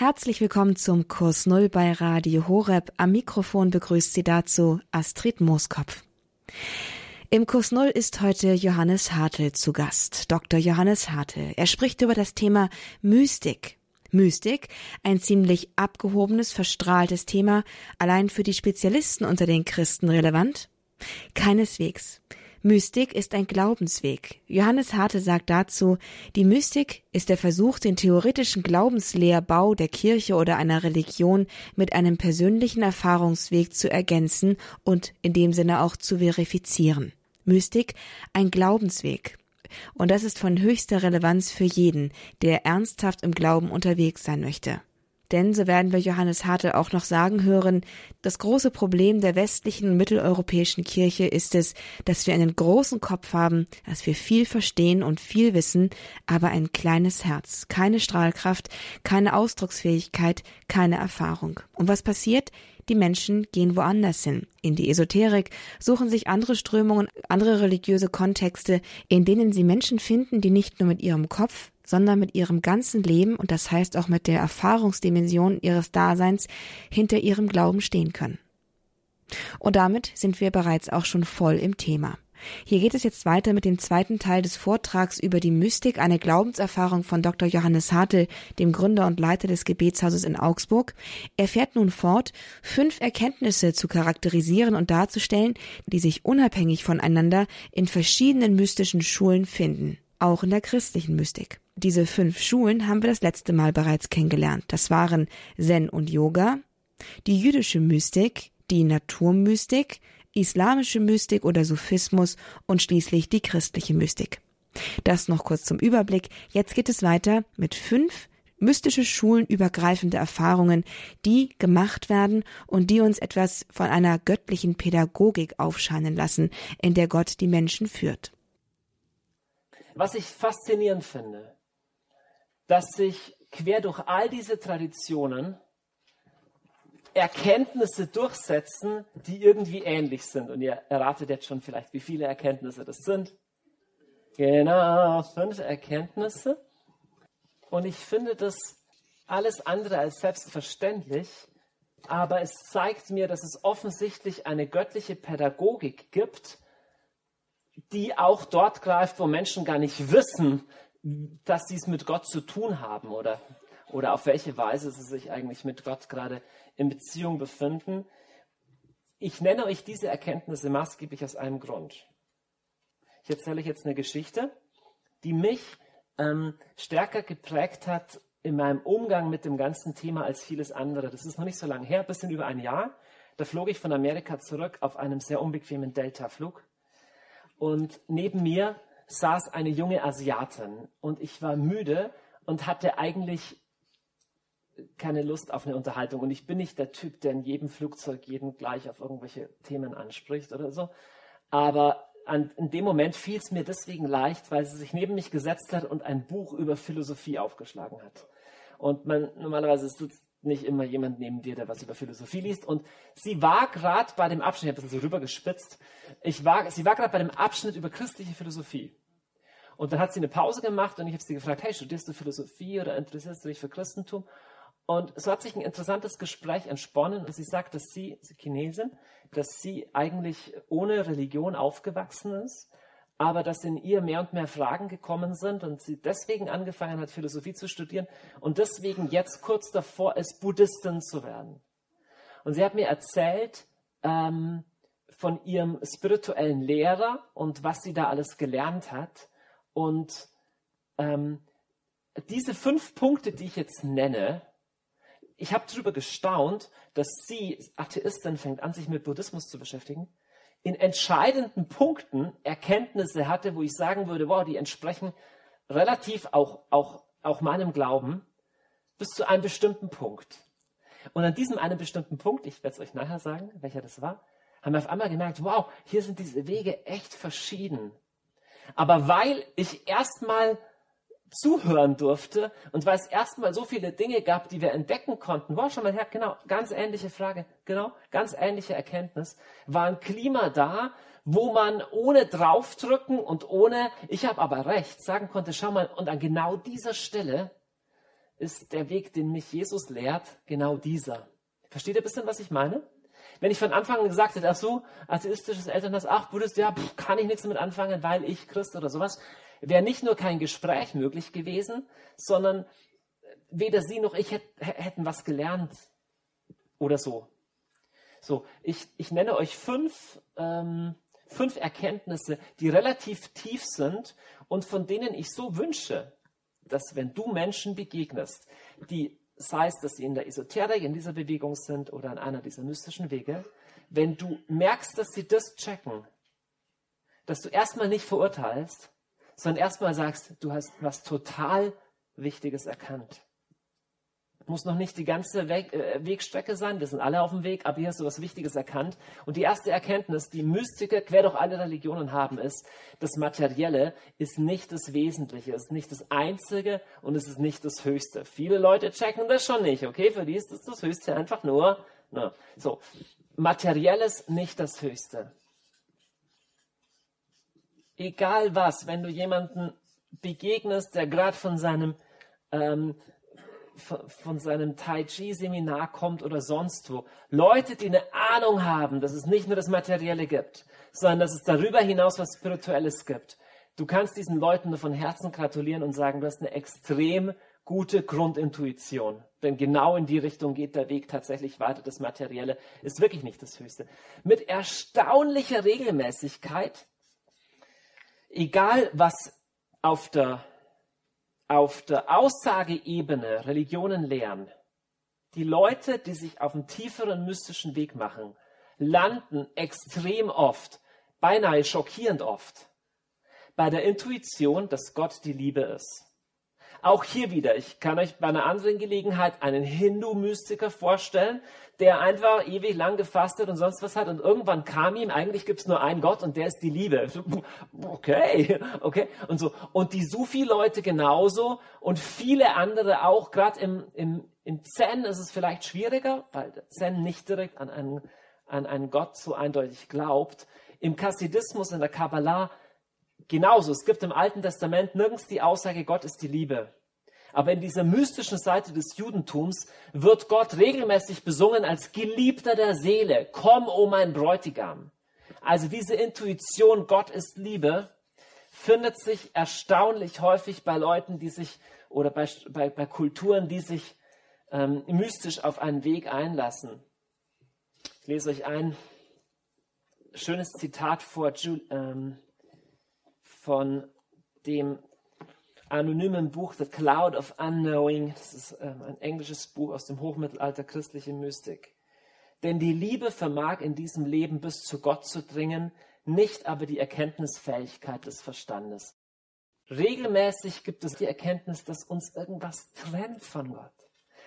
Herzlich willkommen zum Kurs Null bei Radio Horeb. Am Mikrofon begrüßt Sie dazu Astrid Mooskopf. Im Kurs Null ist heute Johannes Hartl zu Gast. Dr. Johannes Hartl. Er spricht über das Thema Mystik. Mystik, ein ziemlich abgehobenes, verstrahltes Thema, allein für die Spezialisten unter den Christen relevant? Keineswegs. Mystik ist ein Glaubensweg. Johannes Harte sagt dazu, die Mystik ist der Versuch, den theoretischen Glaubenslehrbau der Kirche oder einer Religion mit einem persönlichen Erfahrungsweg zu ergänzen und in dem Sinne auch zu verifizieren. Mystik ein Glaubensweg. Und das ist von höchster Relevanz für jeden, der ernsthaft im Glauben unterwegs sein möchte. Denn, so werden wir Johannes Hartl auch noch sagen hören, das große Problem der westlichen und mitteleuropäischen Kirche ist es, dass wir einen großen Kopf haben, dass wir viel verstehen und viel wissen, aber ein kleines Herz, keine Strahlkraft, keine Ausdrucksfähigkeit, keine Erfahrung. Und was passiert? Die Menschen gehen woanders hin, in die Esoterik, suchen sich andere Strömungen, andere religiöse Kontexte, in denen sie Menschen finden, die nicht nur mit ihrem Kopf, sondern mit ihrem ganzen Leben und das heißt auch mit der Erfahrungsdimension ihres Daseins hinter ihrem Glauben stehen können. Und damit sind wir bereits auch schon voll im Thema. Hier geht es jetzt weiter mit dem zweiten Teil des Vortrags über die Mystik, eine Glaubenserfahrung von Dr. Johannes Hartl, dem Gründer und Leiter des Gebetshauses in Augsburg. Er fährt nun fort, fünf Erkenntnisse zu charakterisieren und darzustellen, die sich unabhängig voneinander in verschiedenen mystischen Schulen finden, auch in der christlichen Mystik. Diese fünf Schulen haben wir das letzte Mal bereits kennengelernt. Das waren Zen und Yoga, die jüdische Mystik, die Naturmystik, islamische Mystik oder Sufismus und schließlich die christliche Mystik. Das noch kurz zum Überblick. Jetzt geht es weiter mit fünf mystische Schulen übergreifende Erfahrungen, die gemacht werden und die uns etwas von einer göttlichen Pädagogik aufscheinen lassen, in der Gott die Menschen führt. Was ich faszinierend finde, dass sich quer durch all diese Traditionen Erkenntnisse durchsetzen, die irgendwie ähnlich sind. Und ihr erratet jetzt schon vielleicht, wie viele Erkenntnisse das sind. Genau, fünf Erkenntnisse. Und ich finde das alles andere als selbstverständlich, aber es zeigt mir, dass es offensichtlich eine göttliche Pädagogik gibt, die auch dort greift, wo Menschen gar nicht wissen, dass sie es mit Gott zu tun haben oder, oder auf welche Weise sie sich eigentlich mit Gott gerade in Beziehung befinden. Ich nenne euch diese Erkenntnisse maßgeblich aus einem Grund. Ich erzähle euch jetzt eine Geschichte, die mich ähm, stärker geprägt hat in meinem Umgang mit dem ganzen Thema als vieles andere. Das ist noch nicht so lange her, ein bisschen über ein Jahr. Da flog ich von Amerika zurück auf einem sehr unbequemen Delta-Flug. Und neben mir saß eine junge Asiatin und ich war müde und hatte eigentlich keine Lust auf eine Unterhaltung. Und ich bin nicht der Typ, der in jedem Flugzeug jeden gleich auf irgendwelche Themen anspricht oder so. Aber an, in dem Moment fiel es mir deswegen leicht, weil sie sich neben mich gesetzt hat und ein Buch über Philosophie aufgeschlagen hat. Und man normalerweise sitzt nicht immer jemand neben dir, der was über Philosophie liest. Und sie war gerade bei dem Abschnitt, ich habe ein bisschen so rübergespitzt, ich war, sie war gerade bei dem Abschnitt über christliche Philosophie. Und dann hat sie eine Pause gemacht und ich habe sie gefragt, hey, studierst du Philosophie oder interessierst du dich für Christentum? Und so hat sich ein interessantes Gespräch entsponnen und sie sagt, dass sie, sie Chinesin, dass sie eigentlich ohne Religion aufgewachsen ist, aber dass in ihr mehr und mehr Fragen gekommen sind und sie deswegen angefangen hat, Philosophie zu studieren und deswegen jetzt kurz davor ist, Buddhistin zu werden. Und sie hat mir erzählt ähm, von ihrem spirituellen Lehrer und was sie da alles gelernt hat und ähm, diese fünf Punkte, die ich jetzt nenne, ich habe darüber gestaunt, dass sie, Atheistin, fängt an, sich mit Buddhismus zu beschäftigen, in entscheidenden Punkten Erkenntnisse hatte, wo ich sagen würde, wow, die entsprechen relativ auch, auch, auch meinem Glauben bis zu einem bestimmten Punkt. Und an diesem einen bestimmten Punkt, ich werde es euch nachher sagen, welcher das war, haben wir auf einmal gemerkt, wow, hier sind diese Wege echt verschieden. Aber weil ich erstmal zuhören durfte und weil es erstmal so viele Dinge gab, die wir entdecken konnten, war schon mal her, genau, ganz ähnliche Frage, genau, ganz ähnliche Erkenntnis, war ein Klima da, wo man ohne draufdrücken und ohne, ich habe aber recht, sagen konnte, schau mal, und an genau dieser Stelle ist der Weg, den mich Jesus lehrt, genau dieser. Versteht ihr ein bisschen, was ich meine? Wenn ich von Anfang an gesagt hätte, ach so, atheistisches Elternhaus, ach, Buddhist, ja, pff, kann ich nichts damit anfangen, weil ich Christ oder sowas, wäre nicht nur kein Gespräch möglich gewesen, sondern weder sie noch ich hätten was gelernt oder so. So, ich, ich nenne euch fünf, ähm, fünf Erkenntnisse, die relativ tief sind und von denen ich so wünsche, dass wenn du Menschen begegnest, die, sei es, dass sie in der Esoterik, in dieser Bewegung sind oder an einer dieser mystischen Wege, wenn du merkst, dass sie das checken, dass du erstmal nicht verurteilst, sondern erstmal sagst, du hast was total Wichtiges erkannt. Muss noch nicht die ganze Weg, äh, Wegstrecke sein, wir sind alle auf dem Weg, aber hier hast du was Wichtiges erkannt. Und die erste Erkenntnis, die Mystiker quer durch alle Religionen haben, ist, das Materielle ist nicht das Wesentliche, es ist nicht das Einzige und es ist nicht das Höchste. Viele Leute checken das schon nicht, okay? Für die ist das, das Höchste einfach nur, na, so. Materielles nicht das Höchste. Egal was, wenn du jemanden begegnest, der gerade von seinem ähm, von seinem Tai Chi Seminar kommt oder sonst wo. Leute, die eine Ahnung haben, dass es nicht nur das Materielle gibt, sondern dass es darüber hinaus was Spirituelles gibt. Du kannst diesen Leuten nur von Herzen gratulieren und sagen, du hast eine extrem gute Grundintuition. Denn genau in die Richtung geht der Weg tatsächlich weiter. Das Materielle ist wirklich nicht das Höchste. Mit erstaunlicher Regelmäßigkeit, egal was auf der auf der Aussageebene Religionen lehren, die Leute, die sich auf einen tieferen mystischen Weg machen, landen extrem oft, beinahe schockierend oft, bei der Intuition, dass Gott die Liebe ist. Auch hier wieder, ich kann euch bei einer anderen Gelegenheit einen Hindu-Mystiker vorstellen, der einfach ewig lang gefastet und sonst was hat und irgendwann kam ihm, eigentlich gibt es nur einen Gott und der ist die Liebe. Okay, okay. Und so. Und die Sufi-Leute genauso und viele andere auch, gerade im, im, im Zen ist es vielleicht schwieriger, weil der Zen nicht direkt an einen, an einen Gott so eindeutig glaubt. Im Chassidismus, in der Kabbalah Genauso, es gibt im Alten Testament nirgends die Aussage, Gott ist die Liebe. Aber in dieser mystischen Seite des Judentums wird Gott regelmäßig besungen als Geliebter der Seele. Komm, o oh mein Bräutigam. Also diese Intuition, Gott ist Liebe, findet sich erstaunlich häufig bei Leuten, die sich, oder bei, bei, bei Kulturen, die sich ähm, mystisch auf einen Weg einlassen. Ich lese euch ein schönes Zitat vor, ähm, von dem anonymen Buch The Cloud of Unknowing. Das ist ähm, ein englisches Buch aus dem Hochmittelalter christliche Mystik. Denn die Liebe vermag in diesem Leben bis zu Gott zu dringen, nicht aber die Erkenntnisfähigkeit des Verstandes. Regelmäßig gibt es die Erkenntnis, dass uns irgendwas trennt von Gott.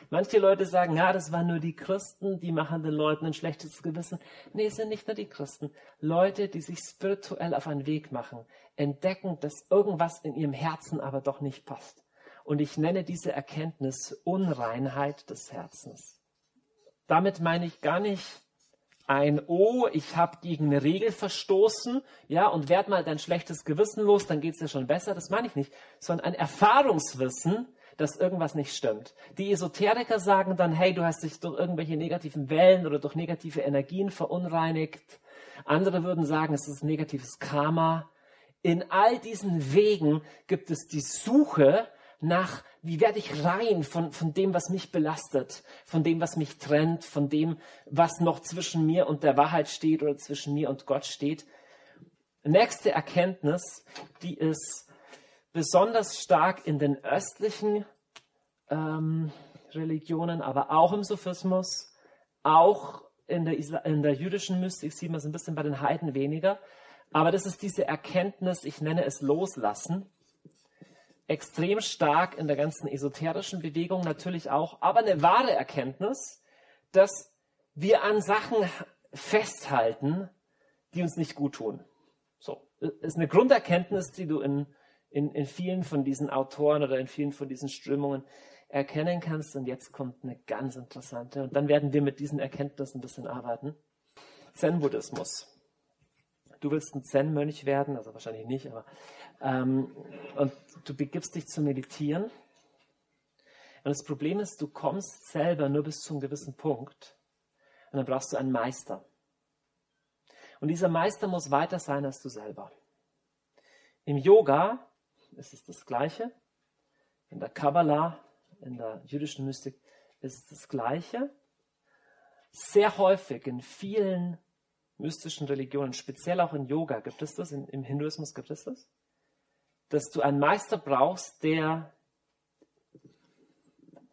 Manche Leute sagen, ja, das waren nur die Christen, die machen den Leuten ein schlechtes Gewissen. Nee, es sind nicht nur die Christen. Leute, die sich spirituell auf einen Weg machen, entdecken, dass irgendwas in ihrem Herzen aber doch nicht passt. Und ich nenne diese Erkenntnis Unreinheit des Herzens. Damit meine ich gar nicht ein Oh, ich habe gegen eine Regel verstoßen, ja, und werd mal dein schlechtes Gewissen los, dann geht es dir schon besser. Das meine ich nicht, sondern ein Erfahrungswissen, dass irgendwas nicht stimmt. Die Esoteriker sagen dann, hey, du hast dich durch irgendwelche negativen Wellen oder durch negative Energien verunreinigt. Andere würden sagen, es ist negatives Karma. In all diesen Wegen gibt es die Suche nach, wie werde ich rein von, von dem, was mich belastet, von dem, was mich trennt, von dem, was noch zwischen mir und der Wahrheit steht oder zwischen mir und Gott steht. Nächste Erkenntnis, die ist besonders stark in den östlichen ähm, Religionen, aber auch im Sophismus, auch in der, Isla in der jüdischen Mystik sieht man es ein bisschen bei den Heiden weniger. Aber das ist diese Erkenntnis, ich nenne es Loslassen, extrem stark in der ganzen esoterischen Bewegung natürlich auch, aber eine wahre Erkenntnis, dass wir an Sachen festhalten, die uns nicht gut tun. So, ist eine Grunderkenntnis, die du in in, in vielen von diesen Autoren oder in vielen von diesen Strömungen erkennen kannst. Und jetzt kommt eine ganz interessante. Und dann werden wir mit diesen Erkenntnissen ein bisschen arbeiten. Zen-Buddhismus. Du willst ein Zen-Mönch werden, also wahrscheinlich nicht, aber ähm, und du begibst dich zu meditieren. Und das Problem ist, du kommst selber nur bis zu einem gewissen Punkt. Und dann brauchst du einen Meister. Und dieser Meister muss weiter sein als du selber. Im Yoga ist es das Gleiche. In der Kabbalah, in der jüdischen Mystik ist es das Gleiche. Sehr häufig in vielen mystischen Religionen, speziell auch in Yoga, gibt es das, in, im Hinduismus gibt es das, dass du einen Meister brauchst, der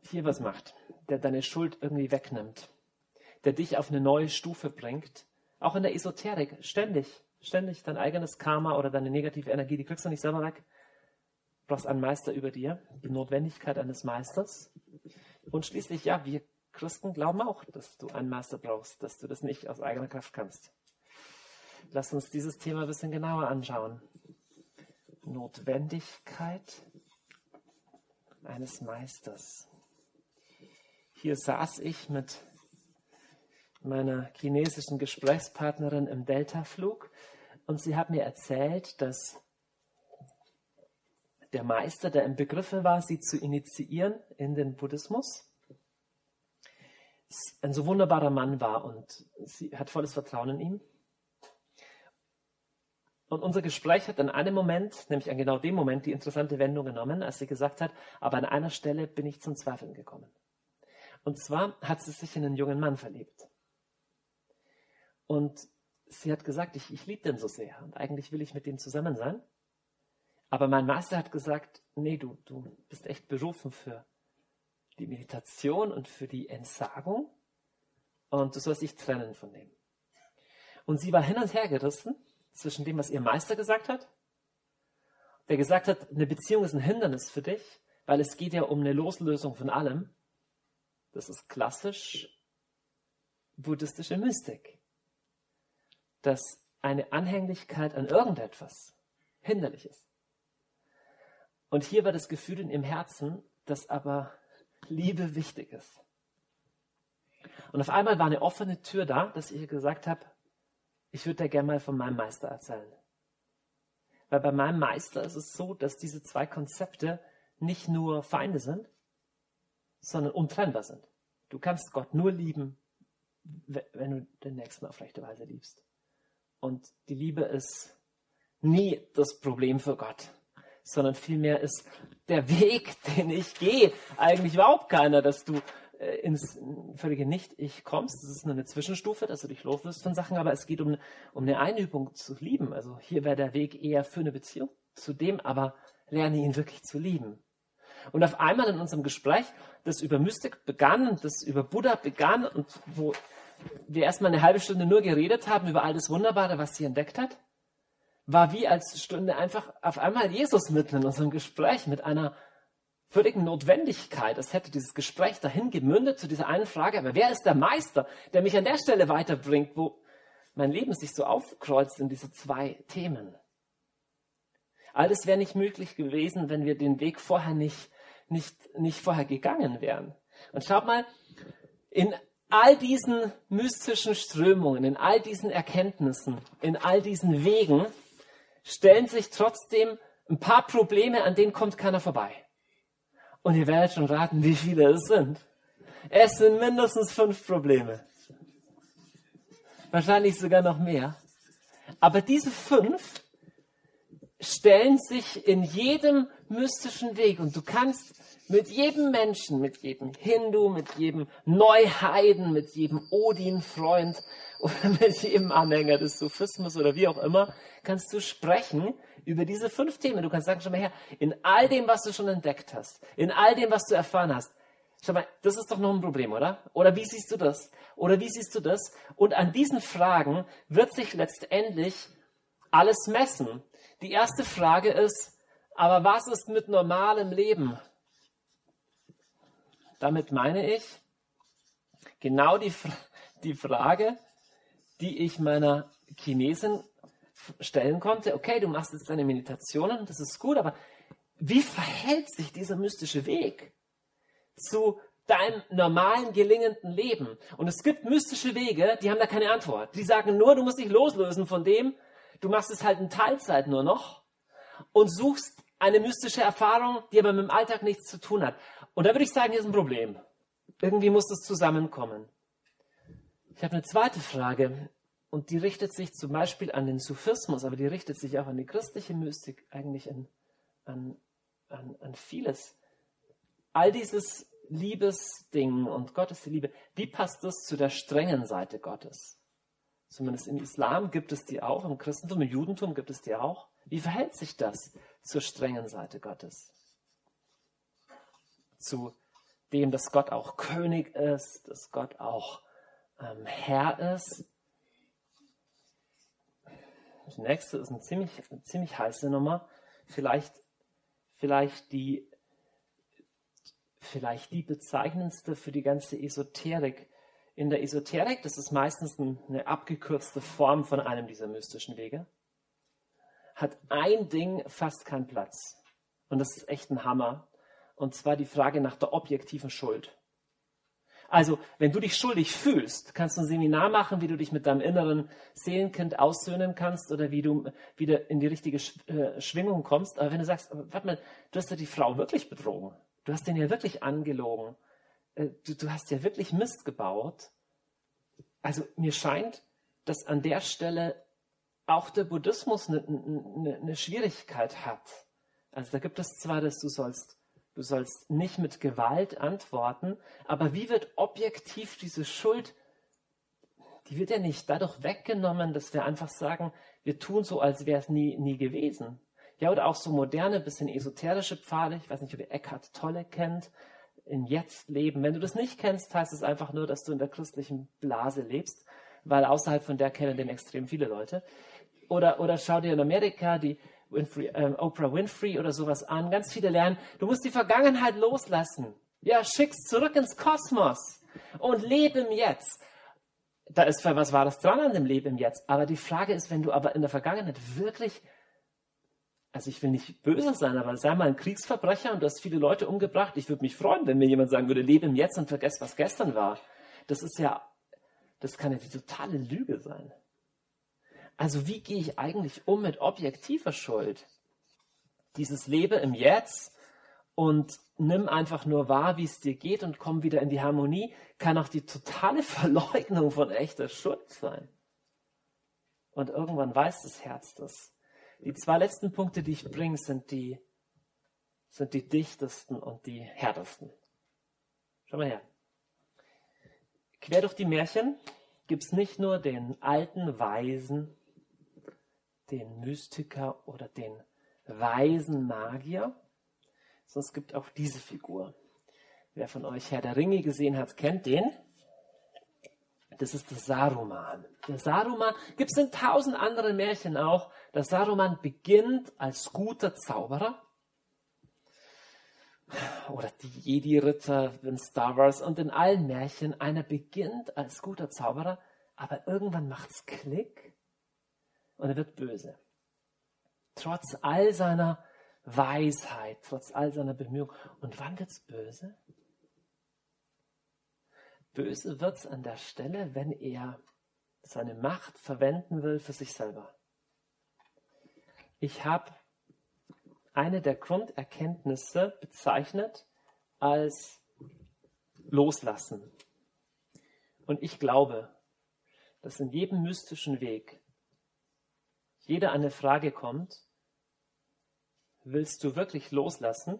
hier was macht, der deine Schuld irgendwie wegnimmt, der dich auf eine neue Stufe bringt, auch in der Esoterik, ständig, ständig dein eigenes Karma oder deine negative Energie, die kriegst du nicht selber weg. Brauchst einen Meister über dir, die Notwendigkeit eines Meisters. Und schließlich, ja, wir Christen glauben auch, dass du einen Meister brauchst, dass du das nicht aus eigener Kraft kannst. Lass uns dieses Thema ein bisschen genauer anschauen. Notwendigkeit eines Meisters. Hier saß ich mit meiner chinesischen Gesprächspartnerin im Deltaflug und sie hat mir erzählt, dass der Meister, der im Begriffe war, sie zu initiieren in den Buddhismus, ein so wunderbarer Mann war und sie hat volles Vertrauen in ihm. Und unser Gespräch hat an einem Moment, nämlich an genau dem Moment, die interessante Wendung genommen, als sie gesagt hat, aber an einer Stelle bin ich zum Zweifeln gekommen. Und zwar hat sie sich in einen jungen Mann verliebt. Und sie hat gesagt, ich, ich liebe den so sehr und eigentlich will ich mit dem zusammen sein. Aber mein Meister hat gesagt, nee, du, du bist echt berufen für die Meditation und für die Entsagung und du sollst dich trennen von dem. Und sie war hin und her gerissen zwischen dem, was ihr Meister gesagt hat, der gesagt hat, eine Beziehung ist ein Hindernis für dich, weil es geht ja um eine Loslösung von allem. Das ist klassisch buddhistische Mystik dass eine Anhänglichkeit an irgendetwas hinderlich ist. Und hier war das Gefühl in ihrem Herzen, dass aber Liebe wichtig ist. Und auf einmal war eine offene Tür da, dass ich ihr gesagt habe, ich würde dir gerne mal von meinem Meister erzählen. Weil bei meinem Meister ist es so, dass diese zwei Konzepte nicht nur Feinde sind, sondern untrennbar sind. Du kannst Gott nur lieben, wenn du den Nächsten auf rechte Weise liebst. Und die Liebe ist nie das Problem für Gott, sondern vielmehr ist der Weg, den ich gehe, eigentlich überhaupt keiner, dass du äh, ins völlige Nicht-Ich kommst. Das ist nur eine Zwischenstufe, dass du dich loslässt von Sachen, aber es geht um, um eine Einübung zu lieben. Also hier wäre der Weg eher für eine Beziehung zu dem, aber lerne ihn wirklich zu lieben. Und auf einmal in unserem Gespräch, das über Mystik begann, das über Buddha begann und wo wir erstmal eine halbe Stunde nur geredet haben über all das Wunderbare, was sie entdeckt hat, war wie als Stunde einfach auf einmal Jesus mitten in unserem Gespräch mit einer völligen Notwendigkeit. Es hätte dieses Gespräch dahin gemündet zu dieser einen Frage, aber wer ist der Meister, der mich an der Stelle weiterbringt, wo mein Leben sich so aufkreuzt in diese zwei Themen? Alles wäre nicht möglich gewesen, wenn wir den Weg vorher nicht, nicht, nicht vorher gegangen wären. Und schaut mal, in all diesen mystischen Strömungen, in all diesen Erkenntnissen, in all diesen Wegen stellen sich trotzdem ein paar Probleme, an denen kommt keiner vorbei. Und ihr werdet schon raten, wie viele es sind. Es sind mindestens fünf Probleme. Wahrscheinlich sogar noch mehr. Aber diese fünf stellen sich in jedem mystischen Weg und du kannst mit jedem Menschen, mit jedem Hindu, mit jedem Neuheiden, mit jedem Odin-Freund oder mit jedem Anhänger des Sufismus oder wie auch immer, kannst du sprechen über diese fünf Themen. Du kannst sagen, schau mal her, in all dem, was du schon entdeckt hast, in all dem, was du erfahren hast, schau mal, das ist doch noch ein Problem, oder? Oder wie siehst du das? Oder wie siehst du das? Und an diesen Fragen wird sich letztendlich alles messen. Die erste Frage ist, aber was ist mit normalem Leben? Damit meine ich genau die, die Frage, die ich meiner Chinesin stellen konnte. Okay, du machst jetzt deine Meditationen, das ist gut, aber wie verhält sich dieser mystische Weg zu deinem normalen, gelingenden Leben? Und es gibt mystische Wege, die haben da keine Antwort. Die sagen nur, du musst dich loslösen von dem, du machst es halt in Teilzeit nur noch und suchst eine mystische Erfahrung, die aber mit dem Alltag nichts zu tun hat. Und da würde ich sagen, hier ist ein Problem. Irgendwie muss das zusammenkommen. Ich habe eine zweite Frage und die richtet sich zum Beispiel an den Sufismus, aber die richtet sich auch an die christliche Mystik, eigentlich an, an, an, an vieles. All dieses Liebesding und Gottes Liebe, wie passt das zu der strengen Seite Gottes? Zumindest im Islam gibt es die auch, im Christentum, im Judentum gibt es die auch. Wie verhält sich das zur strengen Seite Gottes? Zu dem, dass Gott auch König ist, dass Gott auch ähm, Herr ist. Das nächste ist eine ziemlich, eine ziemlich heiße Nummer. Vielleicht, vielleicht die, vielleicht die bezeichnendste für die ganze Esoterik. In der Esoterik, das ist meistens eine abgekürzte Form von einem dieser mystischen Wege, hat ein Ding fast keinen Platz. Und das ist echt ein Hammer. Und zwar die Frage nach der objektiven Schuld. Also, wenn du dich schuldig fühlst, kannst du ein Seminar machen, wie du dich mit deinem inneren Seelenkind aussöhnen kannst oder wie du wieder in die richtige äh, Schwingung kommst. Aber wenn du sagst, warte mal, du hast ja die Frau wirklich betrogen. Du hast den ja wirklich angelogen. Äh, du, du hast ja wirklich Mist gebaut. Also, mir scheint, dass an der Stelle auch der Buddhismus eine, eine, eine Schwierigkeit hat. Also, da gibt es zwar, dass du sollst Du sollst nicht mit Gewalt antworten, aber wie wird objektiv diese Schuld, die wird ja nicht dadurch weggenommen, dass wir einfach sagen, wir tun so, als wäre es nie, nie gewesen. Ja, oder auch so moderne, bisschen esoterische Pfade. Ich weiß nicht, ob ihr Eckhart Tolle kennt. Im Jetzt leben. Wenn du das nicht kennst, heißt es einfach nur, dass du in der christlichen Blase lebst, weil außerhalb von der kennen den extrem viele Leute. Oder, oder schau dir in Amerika die Winfrey, ähm, Oprah Winfrey oder sowas an. Ganz viele lernen, du musst die Vergangenheit loslassen. Ja, schick's zurück ins Kosmos und lebe im Jetzt. Da ist was Wahres dran an dem Leben im Jetzt, aber die Frage ist, wenn du aber in der Vergangenheit wirklich, also ich will nicht böse sein, aber sei mal ein Kriegsverbrecher und du hast viele Leute umgebracht. Ich würde mich freuen, wenn mir jemand sagen würde, lebe im Jetzt und vergess, was gestern war. Das ist ja, das kann ja die totale Lüge sein. Also wie gehe ich eigentlich um mit objektiver Schuld? Dieses Lebe im Jetzt und nimm einfach nur wahr, wie es dir geht und komm wieder in die Harmonie, kann auch die totale Verleugnung von echter Schuld sein. Und irgendwann weiß das Herz das. Die zwei letzten Punkte, die ich bringe, sind die, sind die dichtesten und die härtesten. Schau mal her. Quer durch die Märchen gibt es nicht nur den alten Weisen, den Mystiker oder den weisen Magier, sondern es gibt auch diese Figur. Wer von euch Herr der Ringe gesehen hat, kennt den. Das ist der Saruman. Der Saruman gibt es in tausend anderen Märchen auch. Der Saruman beginnt als guter Zauberer. Oder die Jedi-Ritter in Star Wars und in allen Märchen. Einer beginnt als guter Zauberer, aber irgendwann macht's Klick und er wird böse. Trotz all seiner Weisheit, trotz all seiner Bemühungen. Und wann wird es böse? Böse wird es an der Stelle, wenn er seine Macht verwenden will für sich selber. Ich habe eine der Grunderkenntnisse bezeichnet als Loslassen. Und ich glaube, dass in jedem mystischen Weg jeder eine Frage kommt, willst du wirklich loslassen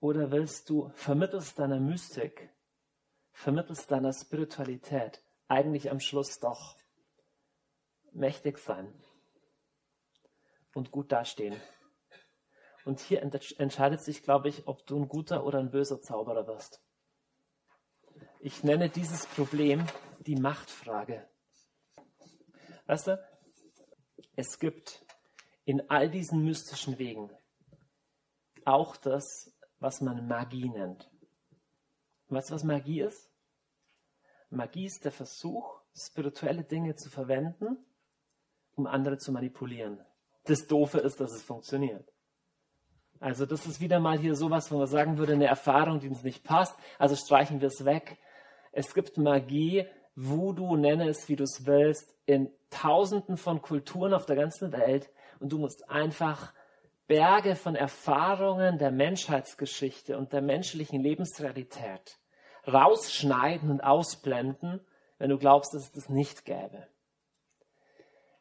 oder willst du vermittels deiner Mystik, vermittels deiner Spiritualität eigentlich am Schluss doch mächtig sein und gut dastehen? Und hier entscheidet sich, glaube ich, ob du ein guter oder ein böser Zauberer wirst. Ich nenne dieses Problem die Machtfrage. Weißt du, es gibt in all diesen mystischen Wegen auch das, was man Magie nennt. Weißt du, was Magie ist? Magie ist der Versuch, spirituelle Dinge zu verwenden, um andere zu manipulieren. Das Doofe ist, dass es funktioniert. Also das ist wieder mal hier sowas, wo man sagen würde, eine Erfahrung, die uns nicht passt. Also streichen wir es weg. Es gibt Magie, Voodoo, nenne es, wie du es willst, in Tausenden von Kulturen auf der ganzen Welt und du musst einfach Berge von Erfahrungen der Menschheitsgeschichte und der menschlichen Lebensrealität rausschneiden und ausblenden, wenn du glaubst, dass es das nicht gäbe.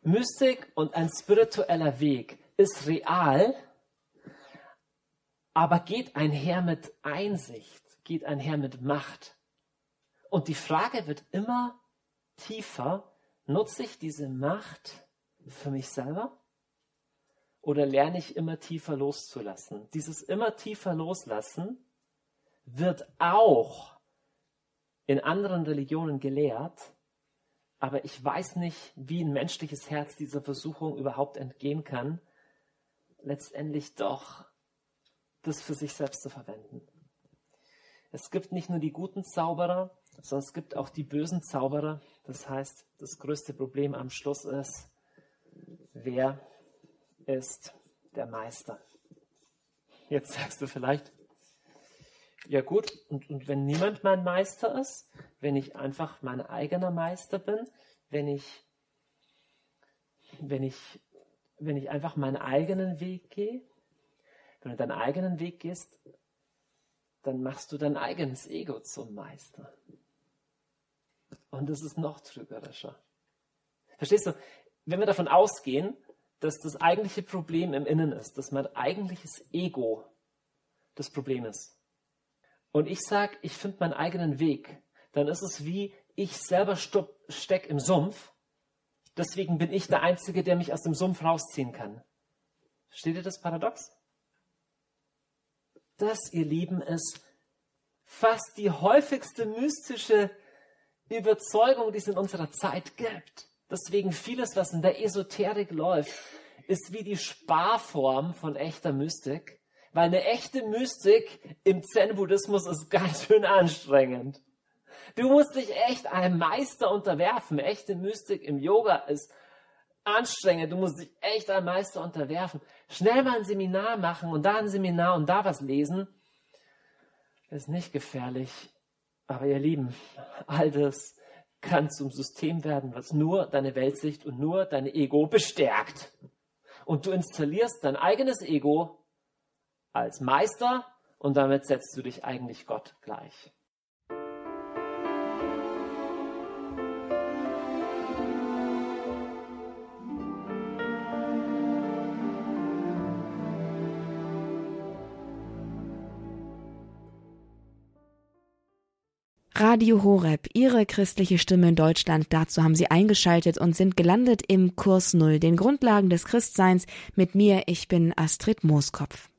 Mystik und ein spiritueller Weg ist real, aber geht einher mit Einsicht, geht einher mit Macht. Und die Frage wird immer tiefer, nutze ich diese Macht für mich selber oder lerne ich immer tiefer loszulassen? Dieses immer tiefer loslassen wird auch in anderen Religionen gelehrt, aber ich weiß nicht, wie ein menschliches Herz dieser Versuchung überhaupt entgehen kann, letztendlich doch das für sich selbst zu verwenden. Es gibt nicht nur die guten Zauberer, es gibt auch die bösen Zauberer. Das heißt, das größte Problem am Schluss ist, wer ist der Meister? Jetzt sagst du vielleicht, ja gut, und, und wenn niemand mein Meister ist, wenn ich einfach mein eigener Meister bin, wenn ich, wenn ich, wenn ich einfach meinen eigenen Weg gehe, wenn du deinen eigenen Weg gehst, dann machst du dein eigenes Ego zum Meister. Und das ist noch trügerischer. Verstehst du? Wenn wir davon ausgehen, dass das eigentliche Problem im Innen ist, dass mein eigentliches Ego das Problem ist, und ich sage, ich finde meinen eigenen Weg, dann ist es wie, ich selber stecke im Sumpf. Deswegen bin ich der Einzige, der mich aus dem Sumpf rausziehen kann. Versteht ihr das Paradox? Das, ihr Lieben, ist fast die häufigste mystische Überzeugung, die es in unserer Zeit gibt. Deswegen vieles, was in der Esoterik läuft, ist wie die Sparform von echter Mystik. Weil eine echte Mystik im Zen-Buddhismus ist ganz schön anstrengend. Du musst dich echt einem Meister unterwerfen. Echte Mystik im Yoga ist anstrengend. Du musst dich echt einem Meister unterwerfen. Schnell mal ein Seminar machen und da ein Seminar und da was lesen. Ist nicht gefährlich. Aber ihr Lieben, all das kann zum System werden, was nur deine Weltsicht und nur dein Ego bestärkt. Und du installierst dein eigenes Ego als Meister und damit setzt du dich eigentlich Gott gleich. Radio Horeb, Ihre christliche Stimme in Deutschland. Dazu haben Sie eingeschaltet und sind gelandet im Kurs Null, den Grundlagen des Christseins. Mit mir, ich bin Astrid Mooskopf.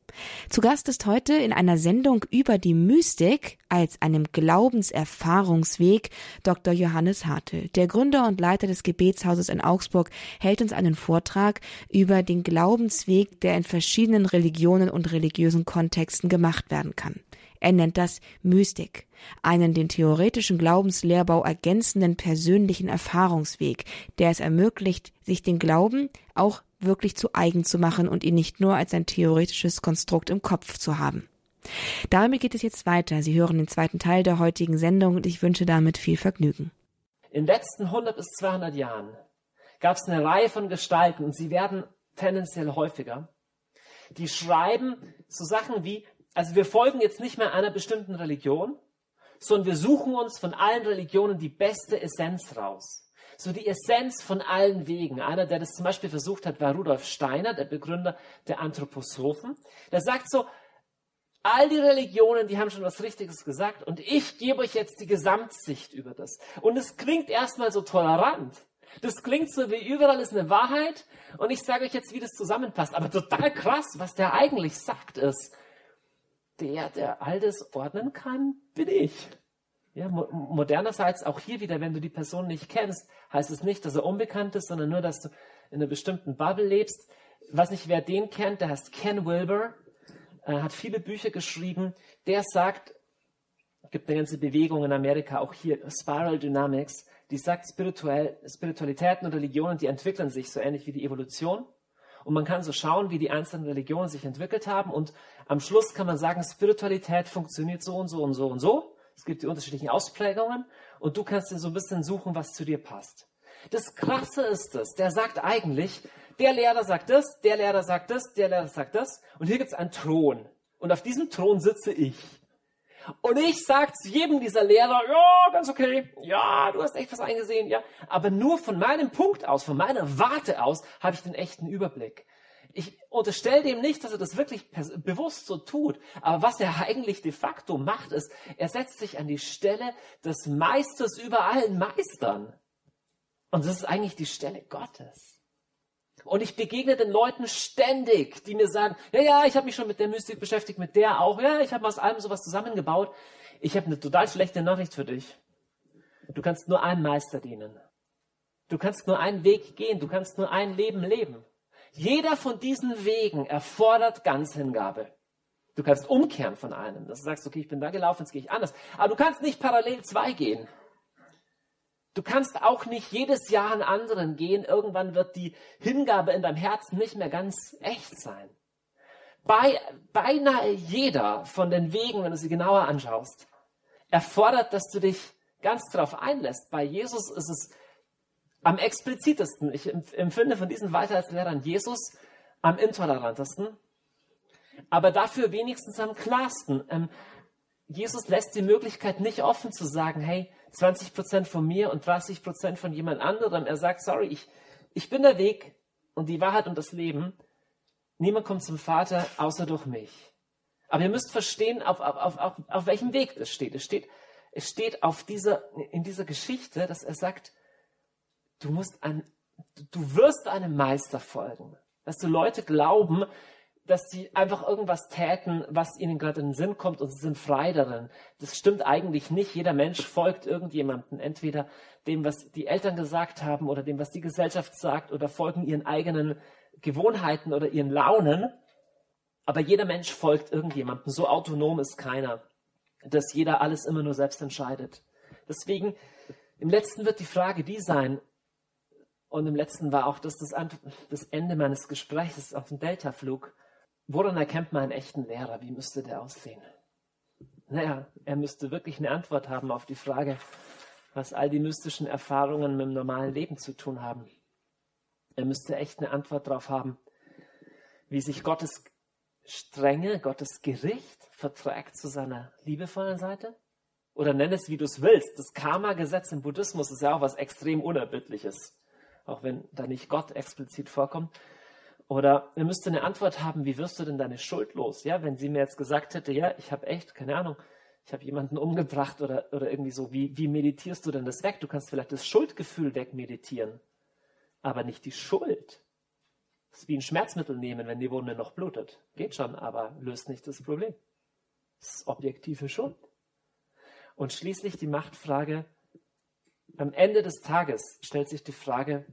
Zu Gast ist heute in einer Sendung über die Mystik als einem Glaubenserfahrungsweg Dr. Johannes Hartl. Der Gründer und Leiter des Gebetshauses in Augsburg hält uns einen Vortrag über den Glaubensweg, der in verschiedenen Religionen und religiösen Kontexten gemacht werden kann. Er nennt das Mystik, einen den theoretischen Glaubenslehrbau ergänzenden persönlichen Erfahrungsweg, der es ermöglicht, sich den Glauben auch wirklich zu eigen zu machen und ihn nicht nur als ein theoretisches Konstrukt im Kopf zu haben. Damit geht es jetzt weiter. Sie hören den zweiten Teil der heutigen Sendung und ich wünsche damit viel Vergnügen. In den letzten 100 bis 200 Jahren gab es eine Reihe von Gestalten und sie werden tendenziell häufiger, die schreiben so Sachen wie, also wir folgen jetzt nicht mehr einer bestimmten Religion, sondern wir suchen uns von allen Religionen die beste Essenz raus so die Essenz von allen Wegen. Einer, der das zum Beispiel versucht hat, war Rudolf Steiner, der Begründer der Anthroposophen. Der sagt so, all die Religionen, die haben schon was Richtiges gesagt und ich gebe euch jetzt die Gesamtsicht über das. Und es klingt erstmal so tolerant. Das klingt so wie überall ist eine Wahrheit und ich sage euch jetzt, wie das zusammenpasst. Aber total krass, was der eigentlich sagt ist, der, der all das ordnen kann, bin ich. Ja, modernerseits auch hier wieder, wenn du die Person nicht kennst, heißt es nicht, dass er unbekannt ist, sondern nur, dass du in einer bestimmten Bubble lebst. Was nicht, wer den kennt, der heißt Ken Wilber, äh, hat viele Bücher geschrieben. Der sagt, gibt eine ganze Bewegung in Amerika, auch hier, Spiral Dynamics, die sagt, Spirituell, Spiritualitäten und Religionen, die entwickeln sich so ähnlich wie die Evolution. Und man kann so schauen, wie die einzelnen Religionen sich entwickelt haben. Und am Schluss kann man sagen, Spiritualität funktioniert so und so und so und so. Es gibt die unterschiedlichen Ausprägungen und du kannst dir so ein bisschen suchen, was zu dir passt. Das Krasse ist es, der sagt eigentlich, der Lehrer sagt das, der Lehrer sagt das, der Lehrer sagt das. Und hier gibt es einen Thron. Und auf diesem Thron sitze ich. Und ich sage zu jedem dieser Lehrer, ja, ganz okay, ja, du hast echt was eingesehen, ja. Aber nur von meinem Punkt aus, von meiner Warte aus, habe ich den echten Überblick. Ich unterstelle dem nicht, dass er das wirklich bewusst so tut. Aber was er eigentlich de facto macht, ist, er setzt sich an die Stelle des Meisters über allen Meistern. Und das ist eigentlich die Stelle Gottes. Und ich begegne den Leuten ständig, die mir sagen, ja, ja, ich habe mich schon mit der Mystik beschäftigt, mit der auch, ja, ich habe aus allem sowas zusammengebaut. Ich habe eine total schlechte Nachricht für dich. Du kannst nur einem Meister dienen. Du kannst nur einen Weg gehen, du kannst nur ein Leben leben. Jeder von diesen Wegen erfordert Ganzhingabe. Du kannst umkehren von einem, dass du sagst, okay, ich bin da gelaufen, jetzt gehe ich anders. Aber du kannst nicht parallel zwei gehen. Du kannst auch nicht jedes Jahr einen anderen gehen. Irgendwann wird die Hingabe in deinem Herzen nicht mehr ganz echt sein. Bei, beinahe jeder von den Wegen, wenn du sie genauer anschaust, erfordert, dass du dich ganz darauf einlässt. Bei Jesus ist es am explizitesten. Ich empfinde von diesen Weisheitslehrern Jesus am intolerantesten, aber dafür wenigstens am klarsten. Jesus lässt die Möglichkeit nicht offen zu sagen, hey, 20 Prozent von mir und 30 Prozent von jemand anderem. Er sagt, sorry, ich, ich bin der Weg und die Wahrheit und das Leben. Niemand kommt zum Vater außer durch mich. Aber ihr müsst verstehen, auf, auf, auf, auf welchem Weg das steht. Es steht, es steht auf dieser, in dieser Geschichte, dass er sagt, du musst ein, du wirst einem Meister folgen. Dass du Leute glauben, dass sie einfach irgendwas täten, was ihnen gerade in den Sinn kommt und sie sind frei darin. Das stimmt eigentlich nicht. Jeder Mensch folgt irgendjemandem, entweder dem, was die Eltern gesagt haben oder dem, was die Gesellschaft sagt oder folgen ihren eigenen Gewohnheiten oder ihren Launen. Aber jeder Mensch folgt irgendjemandem. So autonom ist keiner, dass jeder alles immer nur selbst entscheidet. Deswegen, im letzten wird die Frage die sein, und im letzten war auch das, das, Ende meines Gesprächs auf dem Delta-Flug. Woran erkennt man einen echten Lehrer? Wie müsste der aussehen? Naja, er müsste wirklich eine Antwort haben auf die Frage, was all die mystischen Erfahrungen mit dem normalen Leben zu tun haben. Er müsste echt eine Antwort darauf haben, wie sich Gottes Strenge, Gottes Gericht verträgt zu seiner liebevollen Seite. Oder nenn es, wie du es willst. Das Karma-Gesetz im Buddhismus ist ja auch was extrem Unerbittliches, auch wenn da nicht Gott explizit vorkommt. Oder er müsste eine Antwort haben, wie wirst du denn deine Schuld los? Ja, wenn sie mir jetzt gesagt hätte, ja, ich habe echt, keine Ahnung, ich habe jemanden umgebracht oder, oder irgendwie so, wie, wie meditierst du denn das weg? Du kannst vielleicht das Schuldgefühl wegmeditieren, aber nicht die Schuld. Das ist wie ein Schmerzmittel nehmen, wenn die Wunde noch blutet. Geht schon, aber löst nicht das Problem. Das ist objektive Schuld. Und schließlich die Machtfrage, am Ende des Tages stellt sich die Frage,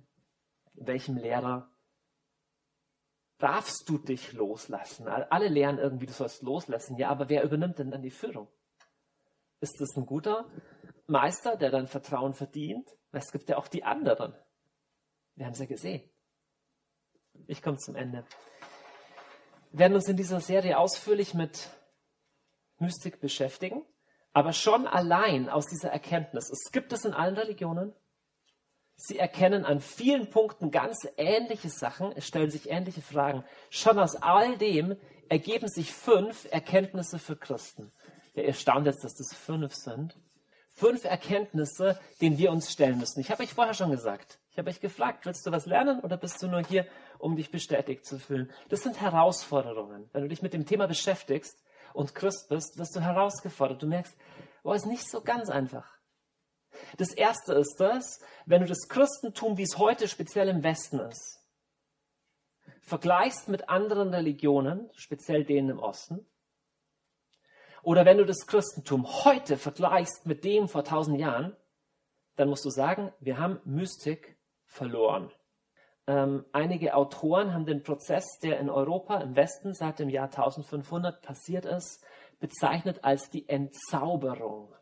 welchem Lehrer darfst du dich loslassen. Alle lernen irgendwie, du sollst loslassen. Ja, aber wer übernimmt denn dann die Führung? Ist es ein guter Meister, der dann Vertrauen verdient? Es gibt ja auch die anderen. Wir haben es ja gesehen. Ich komme zum Ende. Wir werden uns in dieser Serie ausführlich mit Mystik beschäftigen, aber schon allein aus dieser Erkenntnis. Es gibt es in allen Religionen, Sie erkennen an vielen Punkten ganz ähnliche Sachen, stellen sich ähnliche Fragen. Schon aus all dem ergeben sich fünf Erkenntnisse für Christen. Ja, ihr staunt jetzt, dass das fünf sind. Fünf Erkenntnisse, denen wir uns stellen müssen. Ich habe euch vorher schon gesagt. Ich habe euch gefragt, willst du was lernen oder bist du nur hier, um dich bestätigt zu fühlen? Das sind Herausforderungen. Wenn du dich mit dem Thema beschäftigst und Christ bist, wirst du herausgefordert. Du merkst, oh, ist nicht so ganz einfach. Das erste ist das, wenn du das Christentum, wie es heute speziell im Westen ist, vergleichst mit anderen Religionen, speziell denen im Osten, oder wenn du das Christentum heute vergleichst mit dem vor tausend Jahren, dann musst du sagen, wir haben Mystik verloren. Ähm, einige Autoren haben den Prozess, der in Europa im Westen seit dem Jahr 1500 passiert ist, bezeichnet als die Entzauberung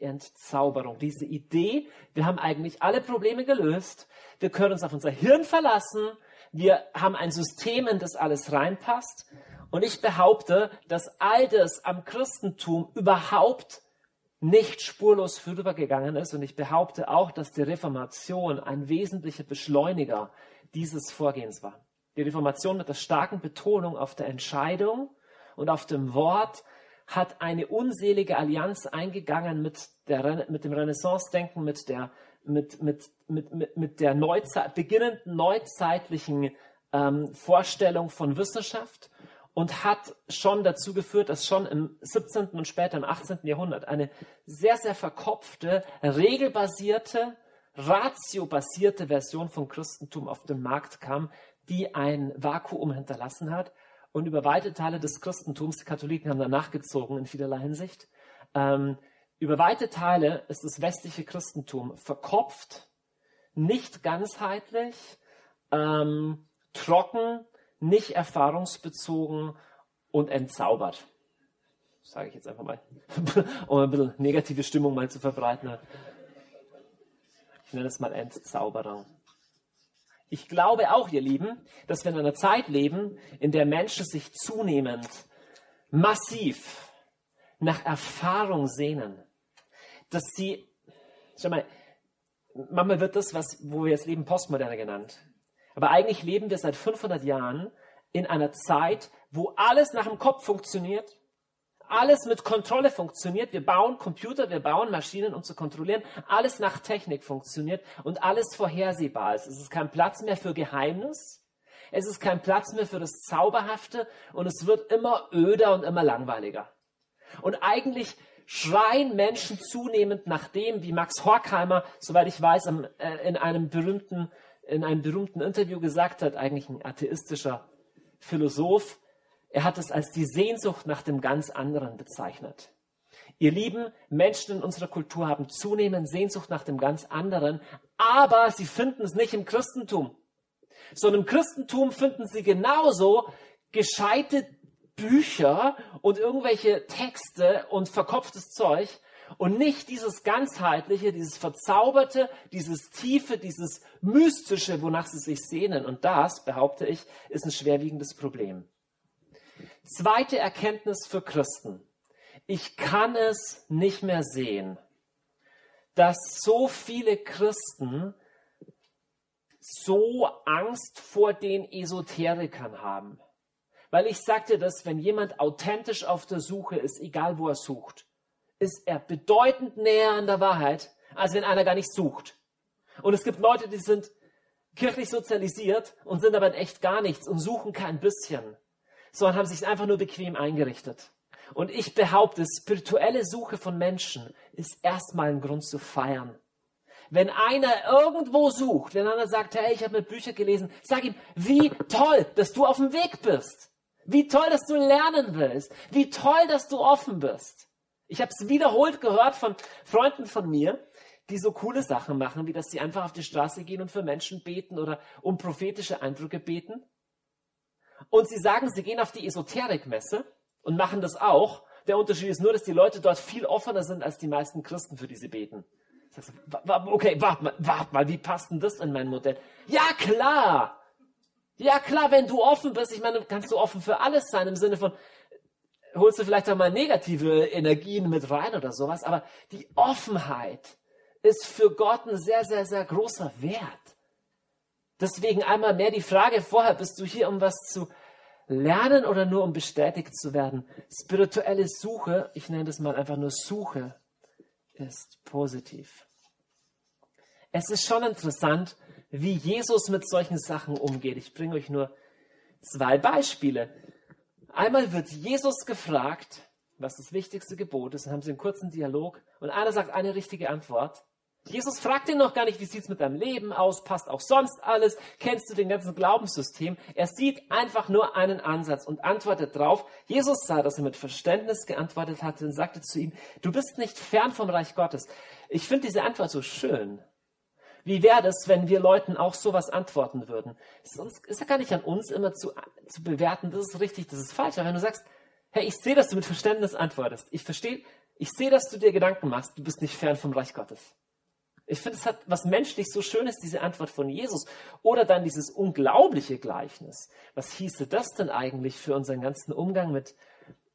Entzauberung. Diese Idee, wir haben eigentlich alle Probleme gelöst, wir können uns auf unser Hirn verlassen, wir haben ein System, in das alles reinpasst. Und ich behaupte, dass all das am Christentum überhaupt nicht spurlos vorübergegangen ist. Und ich behaupte auch, dass die Reformation ein wesentlicher Beschleuniger dieses Vorgehens war. Die Reformation mit der starken Betonung auf der Entscheidung und auf dem Wort hat eine unselige Allianz eingegangen mit, der, mit dem Renaissance-Denken, mit der, mit, mit, mit, mit, mit der Neuzeit, beginnenden neuzeitlichen ähm, Vorstellung von Wissenschaft und hat schon dazu geführt, dass schon im 17. und später im 18. Jahrhundert eine sehr, sehr verkopfte, regelbasierte, ratiobasierte Version von Christentum auf den Markt kam, die ein Vakuum hinterlassen hat und über weite Teile des Christentums, die Katholiken haben danach gezogen in vielerlei Hinsicht, ähm, über weite Teile ist das westliche Christentum verkopft, nicht ganzheitlich, ähm, trocken, nicht erfahrungsbezogen und entzaubert. Sage ich jetzt einfach mal, um ein bisschen negative Stimmung mal zu verbreiten. Ich nenne es mal Entzauberung. Ich glaube auch, ihr Lieben, dass wir in einer Zeit leben, in der Menschen sich zunehmend massiv nach Erfahrung sehnen. Dass sie, schau mal, manchmal wird das, was, wo wir jetzt leben, Postmoderne genannt. Aber eigentlich leben wir seit 500 Jahren in einer Zeit, wo alles nach dem Kopf funktioniert, alles mit Kontrolle funktioniert. Wir bauen Computer, wir bauen Maschinen, um zu kontrollieren. Alles nach Technik funktioniert und alles vorhersehbar ist. Es ist kein Platz mehr für Geheimnis. Es ist kein Platz mehr für das Zauberhafte und es wird immer öder und immer langweiliger. Und eigentlich schreien Menschen zunehmend nach dem, wie Max Horkheimer, soweit ich weiß, äh, in einem berühmten, in einem berühmten Interview gesagt hat, eigentlich ein atheistischer Philosoph, er hat es als die Sehnsucht nach dem ganz anderen bezeichnet. Ihr lieben Menschen in unserer Kultur haben zunehmend Sehnsucht nach dem ganz anderen, aber sie finden es nicht im Christentum. Sondern im Christentum finden sie genauso gescheite Bücher und irgendwelche Texte und verkopftes Zeug und nicht dieses ganzheitliche, dieses verzauberte, dieses tiefe, dieses mystische, wonach sie sich sehnen. Und das, behaupte ich, ist ein schwerwiegendes Problem. Zweite Erkenntnis für Christen. Ich kann es nicht mehr sehen, dass so viele Christen so Angst vor den Esoterikern haben. Weil ich sagte das, wenn jemand authentisch auf der Suche ist, egal wo er sucht, ist er bedeutend näher an der Wahrheit, als wenn einer gar nicht sucht. Und es gibt Leute, die sind kirchlich sozialisiert und sind aber in echt gar nichts und suchen kein bisschen sondern haben sich einfach nur bequem eingerichtet. Und ich behaupte, spirituelle Suche von Menschen ist erstmal ein Grund zu feiern. Wenn einer irgendwo sucht, wenn einer sagt, hey, ich habe mir Bücher gelesen, sag ihm, wie toll, dass du auf dem Weg bist. Wie toll, dass du lernen willst. Wie toll, dass du offen bist. Ich habe es wiederholt gehört von Freunden von mir, die so coole Sachen machen, wie dass sie einfach auf die Straße gehen und für Menschen beten oder um prophetische Eindrücke beten und sie sagen, sie gehen auf die Esoterikmesse und machen das auch. Der Unterschied ist nur, dass die Leute dort viel offener sind als die meisten Christen, für die sie beten. Okay, warte mal, warte mal, wie passt denn das in mein Modell? Ja, klar! Ja, klar, wenn du offen bist, ich meine, kannst du offen für alles sein, im Sinne von, holst du vielleicht auch mal negative Energien mit rein oder sowas, aber die Offenheit ist für Gott ein sehr, sehr, sehr großer Wert. Deswegen einmal mehr die Frage vorher, bist du hier, um was zu lernen oder nur um bestätigt zu werden? Spirituelle Suche, ich nenne das mal einfach nur Suche, ist positiv. Es ist schon interessant, wie Jesus mit solchen Sachen umgeht. Ich bringe euch nur zwei Beispiele. Einmal wird Jesus gefragt, was das wichtigste Gebot ist, dann haben sie einen kurzen Dialog und einer sagt eine richtige Antwort Jesus fragt ihn noch gar nicht, wie sieht's mit deinem Leben aus, passt auch sonst alles, kennst du den ganzen Glaubenssystem. Er sieht einfach nur einen Ansatz und antwortet drauf. Jesus sah, dass er mit Verständnis geantwortet hatte und sagte zu ihm, du bist nicht fern vom Reich Gottes. Ich finde diese Antwort so schön. Wie wäre das, wenn wir Leuten auch sowas antworten würden? Es ist ja gar nicht an uns immer zu, zu bewerten, das ist richtig, das ist falsch. Aber wenn du sagst, hey, ich sehe, dass du mit Verständnis antwortest. Ich verstehe, ich sehe, dass du dir Gedanken machst, du bist nicht fern vom Reich Gottes. Ich finde, es hat was menschlich so Schönes, diese Antwort von Jesus. Oder dann dieses unglaubliche Gleichnis. Was hieße das denn eigentlich für unseren ganzen Umgang mit,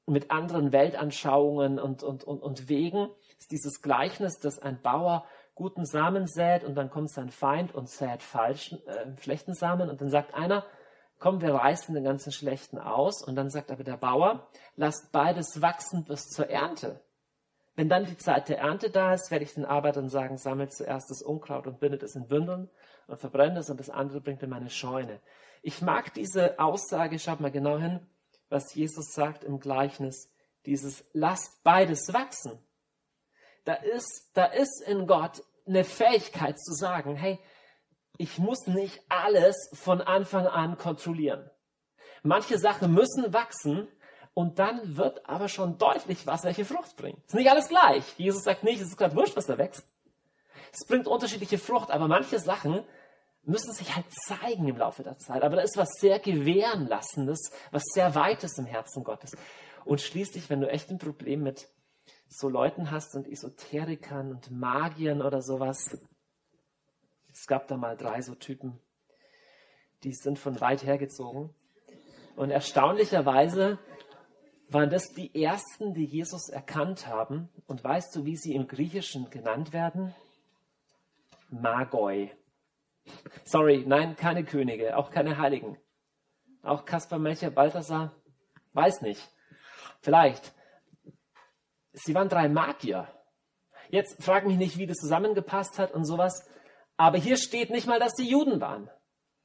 mit anderen Weltanschauungen und, und, und, und Wegen? ist dieses Gleichnis, dass ein Bauer guten Samen sät und dann kommt sein Feind und sät falschen, äh, schlechten Samen und dann sagt einer, komm, wir reißen den ganzen schlechten aus und dann sagt aber der Bauer, lasst beides wachsen bis zur Ernte. Wenn dann die Zeit der Ernte da ist, werde ich den Arbeitern sagen, sammelt zuerst das Unkraut und bindet es in Bündeln und verbrennt es und das andere bringt in meine Scheune. Ich mag diese Aussage, schaut mal genau hin, was Jesus sagt im Gleichnis, dieses lasst beides wachsen. Da ist, da ist in Gott eine Fähigkeit zu sagen, hey, ich muss nicht alles von Anfang an kontrollieren. Manche Sachen müssen wachsen und dann wird aber schon deutlich, was welche Frucht bringt. Es ist nicht alles gleich. Jesus sagt nicht, es ist gerade wurscht, was da wächst. Es bringt unterschiedliche Frucht, aber manche Sachen müssen sich halt zeigen im Laufe der Zeit. Aber da ist was sehr Gewährenlassendes, was sehr Weites im Herzen Gottes. Und schließlich, wenn du echt ein Problem mit so Leuten hast und Esoterikern und Magiern oder sowas. Es gab da mal drei so Typen, die sind von weit hergezogen. Und erstaunlicherweise waren das die ersten, die Jesus erkannt haben. Und weißt du, wie sie im Griechischen genannt werden? Magoi. Sorry, nein, keine Könige, auch keine Heiligen. Auch Kaspar Melcher Balthasar, weiß nicht. Vielleicht sie waren drei Magier. Jetzt frag mich nicht, wie das zusammengepasst hat und sowas. Aber hier steht nicht mal, dass sie Juden waren.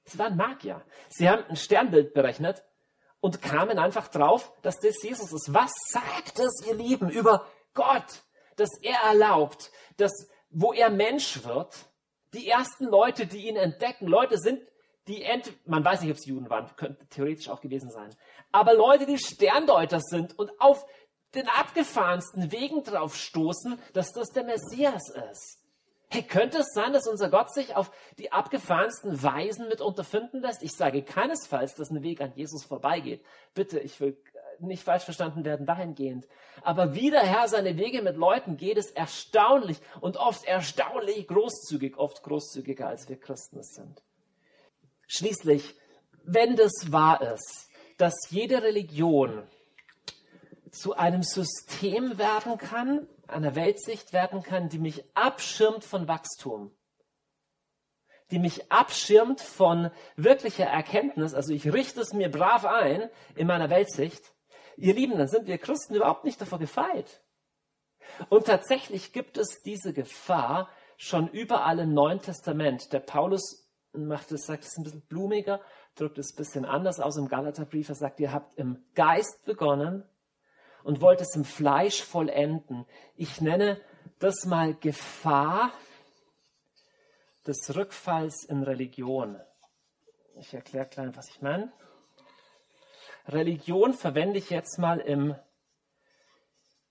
Sie waren Magier. Sie haben ein Sternbild berechnet und kamen einfach drauf, dass das Jesus ist. Was sagt es, ihr Lieben, über Gott, dass er erlaubt, dass wo er Mensch wird, die ersten Leute, die ihn entdecken, Leute sind, die ent man weiß nicht, ob es Juden waren, könnte theoretisch auch gewesen sein, aber Leute, die Sterndeuter sind und auf den abgefahrensten Wegen drauf stoßen, dass das der Messias ist. Hey, könnte es sein, dass unser Gott sich auf die abgefahrensten Weisen mit unterfinden lässt? Ich sage keinesfalls, dass ein Weg an Jesus vorbeigeht. Bitte, ich will nicht falsch verstanden werden dahingehend. Aber wie der Herr seine Wege mit Leuten geht, ist erstaunlich und oft erstaunlich großzügig, oft großzügiger als wir Christen sind. Schließlich, wenn das wahr ist, dass jede Religion zu einem System werden kann, einer Weltsicht werden kann, die mich abschirmt von Wachstum, die mich abschirmt von wirklicher Erkenntnis. Also ich richte es mir brav ein in meiner Weltsicht. Ihr Lieben, dann sind wir Christen überhaupt nicht davor gefeit. Und tatsächlich gibt es diese Gefahr schon überall im Neuen Testament. Der Paulus macht es, sagt es ein bisschen blumiger, drückt es ein bisschen anders aus im Galaterbrief. Er sagt, ihr habt im Geist begonnen, und wollte es im Fleisch vollenden. Ich nenne das mal Gefahr des Rückfalls in Religion. Ich erkläre klein, was ich meine. Religion verwende ich jetzt mal im,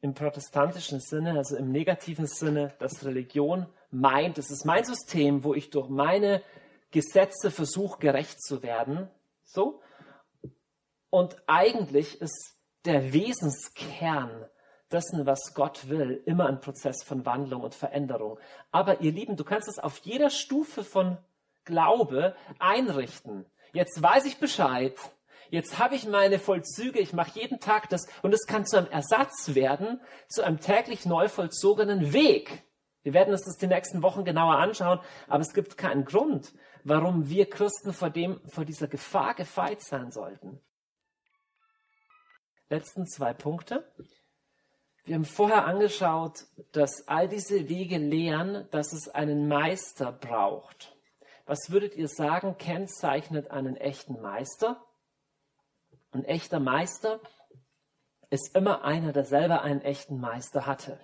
im protestantischen Sinne, also im negativen Sinne, dass Religion meint, es ist mein System, wo ich durch meine Gesetze versuche, gerecht zu werden. So. Und eigentlich ist der Wesenskern dessen, was Gott will, immer ein Prozess von Wandlung und Veränderung. Aber ihr Lieben, du kannst es auf jeder Stufe von Glaube einrichten. Jetzt weiß ich Bescheid. Jetzt habe ich meine Vollzüge, ich mache jeden Tag das und es kann zu einem Ersatz werden, zu einem täglich neu vollzogenen Weg. Wir werden uns das die nächsten Wochen genauer anschauen, aber es gibt keinen Grund, warum wir Christen vor dem, vor dieser Gefahr gefeit sein sollten letzten zwei Punkte. Wir haben vorher angeschaut, dass all diese Wege lehren, dass es einen Meister braucht. Was würdet ihr sagen, kennzeichnet einen echten Meister? Ein echter Meister ist immer einer, der selber einen echten Meister hatte,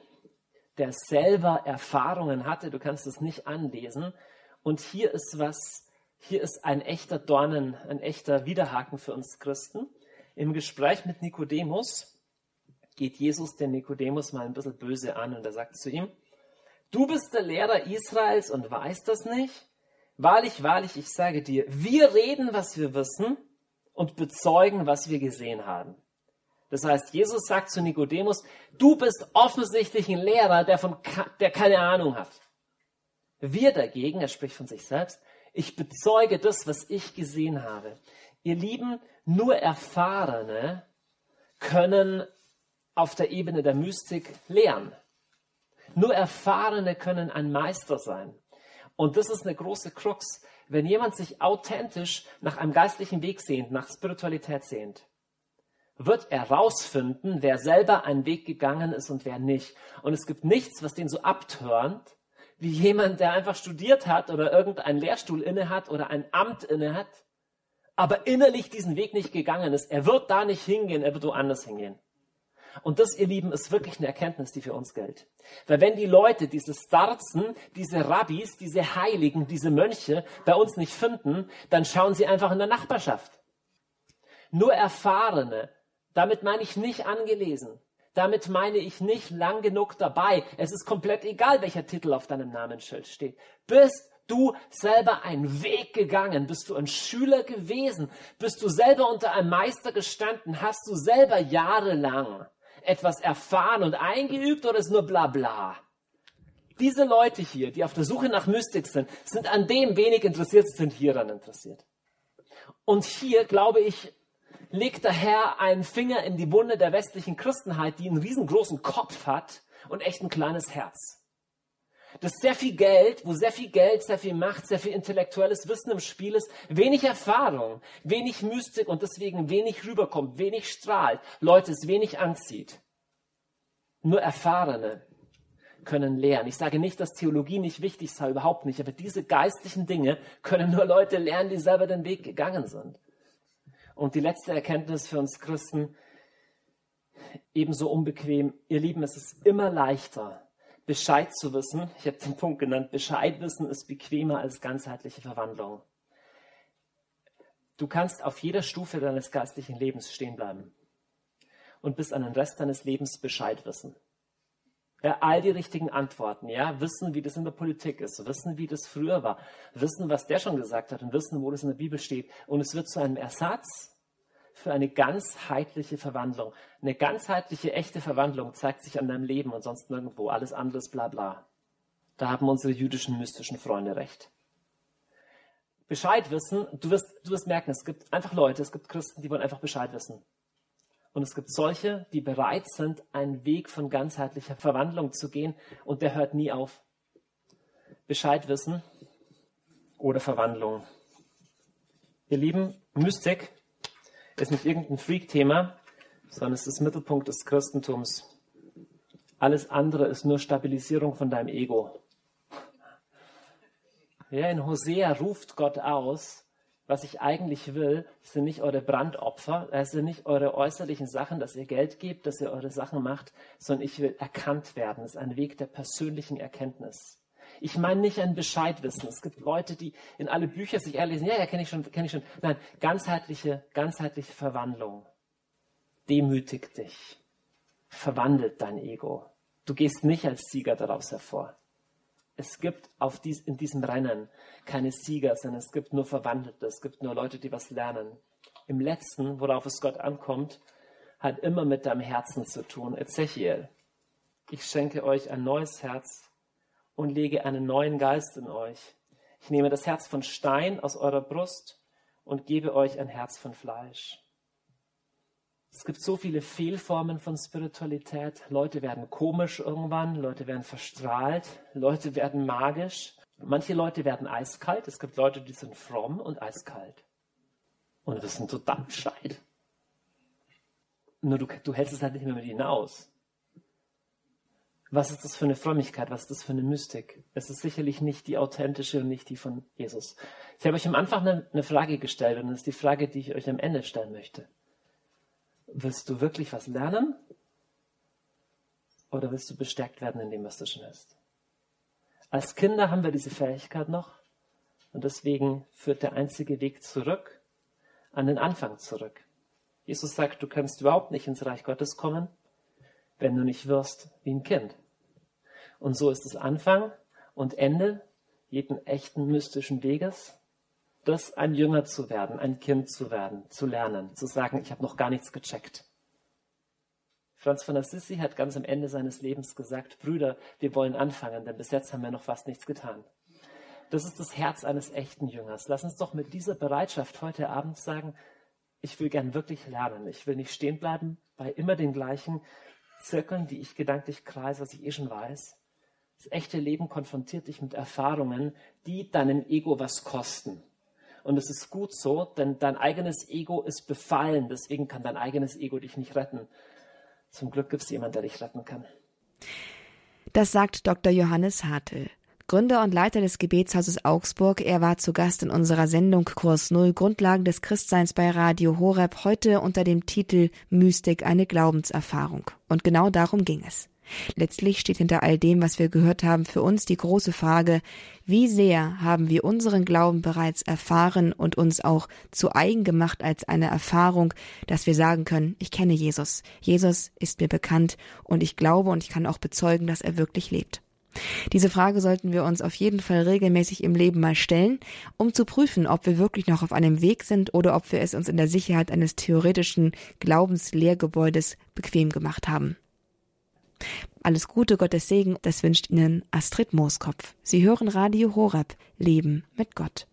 der selber Erfahrungen hatte. Du kannst es nicht anlesen. Und hier ist was, hier ist ein echter Dornen, ein echter Widerhaken für uns Christen. Im Gespräch mit Nikodemus geht Jesus den Nikodemus mal ein bisschen böse an und er sagt zu ihm, du bist der Lehrer Israels und weißt das nicht? Wahrlich, wahrlich, ich sage dir, wir reden, was wir wissen und bezeugen, was wir gesehen haben. Das heißt, Jesus sagt zu Nikodemus, du bist offensichtlich ein Lehrer, der, von, der keine Ahnung hat. Wir dagegen, er spricht von sich selbst, ich bezeuge das, was ich gesehen habe. Ihr Lieben, nur Erfahrene können auf der Ebene der Mystik lehren. Nur Erfahrene können ein Meister sein. Und das ist eine große Krux. Wenn jemand sich authentisch nach einem geistlichen Weg sehnt, nach Spiritualität sehnt, wird er rausfinden, wer selber einen Weg gegangen ist und wer nicht. Und es gibt nichts, was den so abtörnt, wie jemand, der einfach studiert hat oder irgendeinen Lehrstuhl inne hat oder ein Amt inne hat, aber innerlich diesen Weg nicht gegangen ist. Er wird da nicht hingehen, er wird woanders hingehen. Und das, ihr Lieben, ist wirklich eine Erkenntnis, die für uns gilt. Weil wenn die Leute, diese Starzen, diese Rabbis, diese Heiligen, diese Mönche bei uns nicht finden, dann schauen sie einfach in der Nachbarschaft. Nur Erfahrene, damit meine ich nicht angelesen, damit meine ich nicht lang genug dabei. Es ist komplett egal, welcher Titel auf deinem Namensschild steht. Bist du selber einen Weg gegangen? Bist du ein Schüler gewesen? Bist du selber unter einem Meister gestanden? Hast du selber jahrelang etwas erfahren und eingeübt oder ist nur bla bla? Diese Leute hier, die auf der Suche nach Mystik sind, sind an dem wenig interessiert, sind hieran interessiert. Und hier, glaube ich, legt der Herr einen Finger in die Wunde der westlichen Christenheit, die einen riesengroßen Kopf hat und echt ein kleines Herz. Das ist sehr viel Geld, wo sehr viel Geld, sehr viel Macht, sehr viel intellektuelles Wissen im Spiel ist, wenig Erfahrung, wenig Mystik und deswegen wenig rüberkommt, wenig strahlt, Leute es wenig anzieht. Nur Erfahrene können lernen. Ich sage nicht, dass Theologie nicht wichtig sei, überhaupt nicht, aber diese geistlichen Dinge können nur Leute lernen, die selber den Weg gegangen sind. Und die letzte Erkenntnis für uns Christen, ebenso unbequem, ihr Lieben, es ist immer leichter, Bescheid zu wissen. Ich habe den Punkt genannt, Bescheid wissen ist bequemer als ganzheitliche Verwandlung. Du kannst auf jeder Stufe deines geistlichen Lebens stehen bleiben und bis an den Rest deines Lebens Bescheid wissen. Ja, all die richtigen Antworten, ja, wissen, wie das in der Politik ist, wissen, wie das früher war, wissen, was der schon gesagt hat und wissen, wo das in der Bibel steht. Und es wird zu einem Ersatz für eine ganzheitliche Verwandlung. Eine ganzheitliche, echte Verwandlung zeigt sich an deinem Leben und sonst nirgendwo. Alles anderes bla bla. Da haben unsere jüdischen mystischen Freunde recht. Bescheid wissen, du wirst, du wirst merken, es gibt einfach Leute, es gibt Christen, die wollen einfach Bescheid wissen. Und es gibt solche, die bereit sind, einen Weg von ganzheitlicher Verwandlung zu gehen und der hört nie auf. Bescheid wissen oder Verwandlung. Ihr Lieben, Mystik ist nicht irgendein Freak-Thema, sondern es ist Mittelpunkt des Christentums. Alles andere ist nur Stabilisierung von deinem Ego. Ja, in Hosea ruft Gott aus, was ich eigentlich will, sind nicht eure Brandopfer, es sind nicht eure äußerlichen Sachen, dass ihr Geld gebt, dass ihr eure Sachen macht, sondern ich will erkannt werden. Es ist ein Weg der persönlichen Erkenntnis. Ich meine nicht ein Bescheidwissen. Es gibt Leute, die in alle Bücher sich erlesen. Ja, ja, kenne ich schon, kenne ich schon. Nein, ganzheitliche, ganzheitliche Verwandlung. Demütigt dich. Verwandelt dein Ego. Du gehst nicht als Sieger daraus hervor. Es gibt auf dies, in diesem Rennen keine Sieger, sondern es gibt nur Verwandelte. Es gibt nur Leute, die was lernen. Im letzten, worauf es Gott ankommt, hat immer mit deinem Herzen zu tun. Ezechiel, ich schenke euch ein neues Herz und lege einen neuen Geist in euch. Ich nehme das Herz von Stein aus eurer Brust und gebe euch ein Herz von Fleisch. Es gibt so viele Fehlformen von Spiritualität. Leute werden komisch irgendwann, Leute werden verstrahlt, Leute werden magisch. Manche Leute werden eiskalt. Es gibt Leute, die sind fromm und eiskalt. Und wissen total Bescheid. Nur du, du hältst es halt nicht mehr mit ihnen aus. Was ist das für eine Frömmigkeit? Was ist das für eine Mystik? Es ist sicherlich nicht die authentische und nicht die von Jesus. Ich habe euch am Anfang eine, eine Frage gestellt und das ist die Frage, die ich euch am Ende stellen möchte. Willst du wirklich was lernen? Oder willst du bestärkt werden in dem, was du schon hast? Als Kinder haben wir diese Fähigkeit noch und deswegen führt der einzige Weg zurück an den Anfang zurück. Jesus sagt, du kannst überhaupt nicht ins Reich Gottes kommen, wenn du nicht wirst wie ein Kind. Und so ist es Anfang und Ende jeden echten mystischen Weges, das ein Jünger zu werden, ein Kind zu werden, zu lernen, zu sagen, ich habe noch gar nichts gecheckt. Franz von Assisi hat ganz am Ende seines Lebens gesagt, Brüder, wir wollen anfangen, denn bis jetzt haben wir noch fast nichts getan. Das ist das Herz eines echten Jüngers. Lass uns doch mit dieser Bereitschaft heute Abend sagen, ich will gern wirklich lernen. Ich will nicht stehen bleiben bei immer den gleichen Zirkeln, die ich gedanklich kreise, was ich eh schon weiß, Das echte Leben konfrontiert dich mit Erfahrungen, die deinem Ego was kosten. Und es ist gut so, denn dein eigenes Ego ist befallen. Deswegen kann dein eigenes Ego dich nicht retten. Zum Glück gibt es jemanden, der dich retten kann. Das sagt Dr. Johannes Hartl. Gründer und Leiter des Gebetshauses Augsburg. Er war zu Gast in unserer Sendung Kurs Null Grundlagen des Christseins bei Radio Horeb heute unter dem Titel Mystik eine Glaubenserfahrung. Und genau darum ging es. Letztlich steht hinter all dem, was wir gehört haben, für uns die große Frage, wie sehr haben wir unseren Glauben bereits erfahren und uns auch zu eigen gemacht als eine Erfahrung, dass wir sagen können, ich kenne Jesus. Jesus ist mir bekannt und ich glaube und ich kann auch bezeugen, dass er wirklich lebt. Diese Frage sollten wir uns auf jeden Fall regelmäßig im Leben mal stellen, um zu prüfen, ob wir wirklich noch auf einem Weg sind oder ob wir es uns in der Sicherheit eines theoretischen Glaubenslehrgebäudes bequem gemacht haben. Alles Gute, Gottes Segen, das wünscht Ihnen Astrid Mooskopf. Sie hören Radio Horeb, Leben mit Gott.